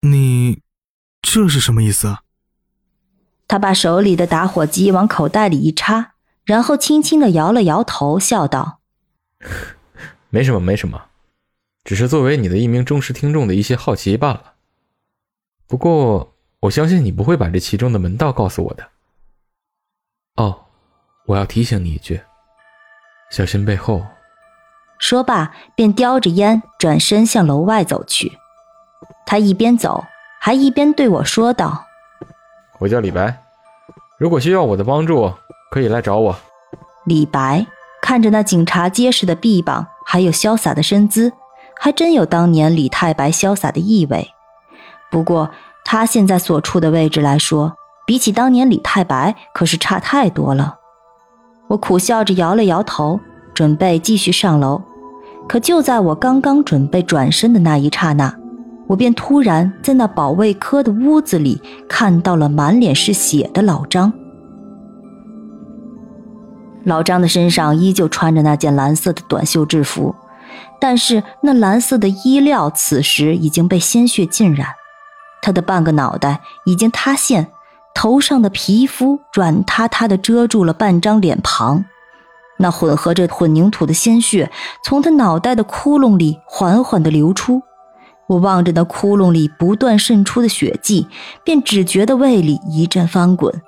你这是什么意思？他把手里的打火机往口袋里一插，然后轻轻的摇了摇头，笑道：“没什么，没什么，只是作为你的一名忠实听众的一些好奇罢了。不过，我相信你不会把这其中的门道告诉我的。哦，我要提醒你一句，小心背后。”说罢，便叼着烟转身向楼外走去。他一边走，还一边对我说道：“我叫李白，如果需要我的帮助，可以来找我。”李白看着那警察结实的臂膀，还有潇洒的身姿，还真有当年李太白潇洒的意味。不过他现在所处的位置来说，比起当年李太白可是差太多了。我苦笑着摇了摇头，准备继续上楼。可就在我刚刚准备转身的那一刹那，我便突然在那保卫科的屋子里看到了满脸是血的老张。老张的身上依旧穿着那件蓝色的短袖制服，但是那蓝色的衣料此时已经被鲜血浸染，他的半个脑袋已经塌陷，头上的皮肤软塌塌的遮住了半张脸庞，那混合着混凝土的鲜血从他脑袋的窟窿里缓缓的流出。我望着那窟窿里不断渗出的血迹，便只觉得胃里一阵翻滚。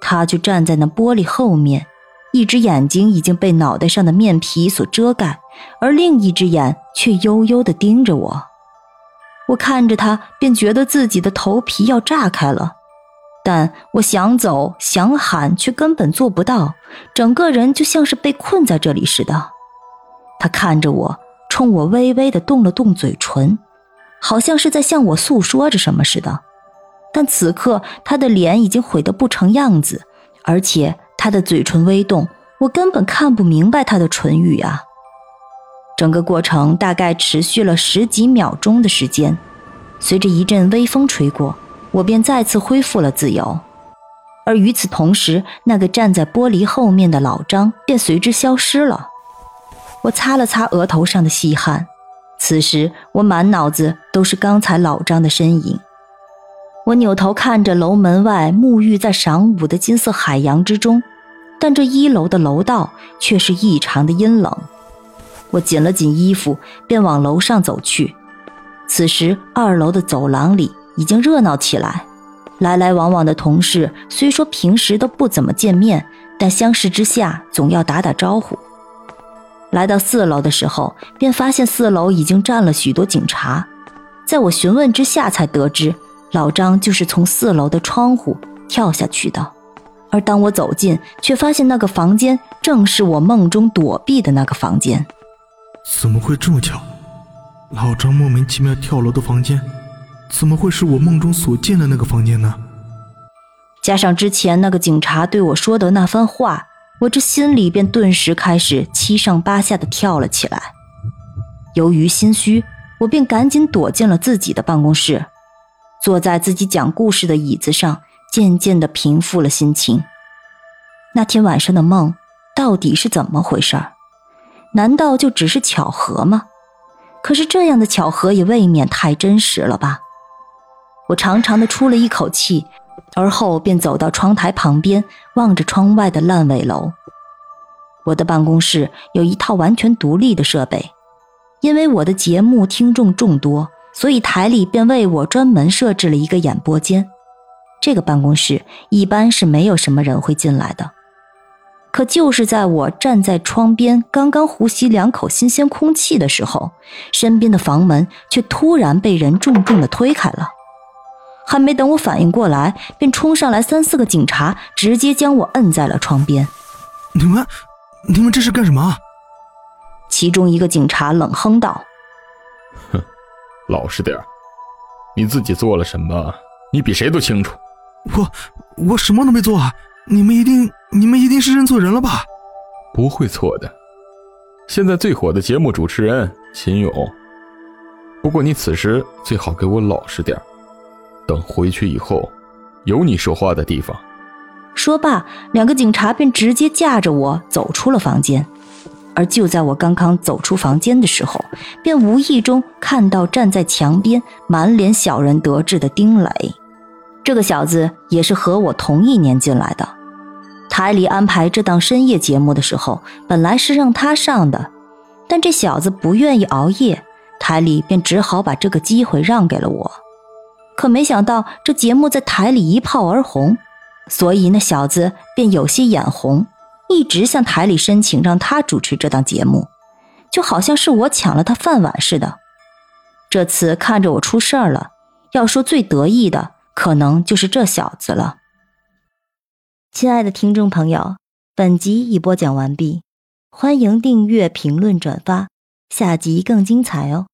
他就站在那玻璃后面，一只眼睛已经被脑袋上的面皮所遮盖，而另一只眼却悠悠地盯着我。我看着他，便觉得自己的头皮要炸开了，但我想走想喊，却根本做不到，整个人就像是被困在这里似的。他看着我。冲我微微的动了动嘴唇，好像是在向我诉说着什么似的。但此刻他的脸已经毁得不成样子，而且他的嘴唇微动，我根本看不明白他的唇语啊。整个过程大概持续了十几秒钟的时间，随着一阵微风吹过，我便再次恢复了自由。而与此同时，那个站在玻璃后面的老张便随之消失了。我擦了擦额头上的细汗，此时我满脑子都是刚才老张的身影。我扭头看着楼门外沐浴在晌午的金色海洋之中，但这一楼的楼道却是异常的阴冷。我紧了紧衣服，便往楼上走去。此时二楼的走廊里已经热闹起来，来来往往的同事虽说平时都不怎么见面，但相识之下总要打打招呼。来到四楼的时候，便发现四楼已经站了许多警察。在我询问之下，才得知老张就是从四楼的窗户跳下去的。而当我走近，却发现那个房间正是我梦中躲避的那个房间。怎么会这么巧？老张莫名其妙跳楼的房间，怎么会是我梦中所见的那个房间呢？加上之前那个警察对我说的那番话。我这心里便顿时开始七上八下的跳了起来。由于心虚，我便赶紧躲进了自己的办公室，坐在自己讲故事的椅子上，渐渐的平复了心情。那天晚上的梦到底是怎么回事？难道就只是巧合吗？可是这样的巧合也未免太真实了吧？我长长的出了一口气。而后便走到窗台旁边，望着窗外的烂尾楼。我的办公室有一套完全独立的设备，因为我的节目听众众多，所以台里便为我专门设置了一个演播间。这个办公室一般是没有什么人会进来的。可就是在我站在窗边，刚刚呼吸两口新鲜空气的时候，身边的房门却突然被人重重的推开了。还没等我反应过来，便冲上来三四个警察，直接将我摁在了窗边。你们，你们这是干什么？其中一个警察冷哼道：“哼，老实点你自己做了什么，你比谁都清楚。我我什么都没做啊！你们一定你们一定是认错人了吧？不会错的。现在最火的节目主持人秦勇。不过你此时最好给我老实点等回去以后，有你说话的地方。说罢，两个警察便直接架着我走出了房间。而就在我刚刚走出房间的时候，便无意中看到站在墙边、满脸小人得志的丁磊。这个小子也是和我同一年进来的。台里安排这档深夜节目的时候，本来是让他上的，但这小子不愿意熬夜，台里便只好把这个机会让给了我。可没想到，这节目在台里一炮而红，所以那小子便有些眼红。一直向台里申请让他主持这档节目，就好像是我抢了他饭碗似的。这次看着我出事儿了，要说最得意的，可能就是这小子了。亲爱的听众朋友，本集已播讲完毕，欢迎订阅、评论、转发，下集更精彩哦。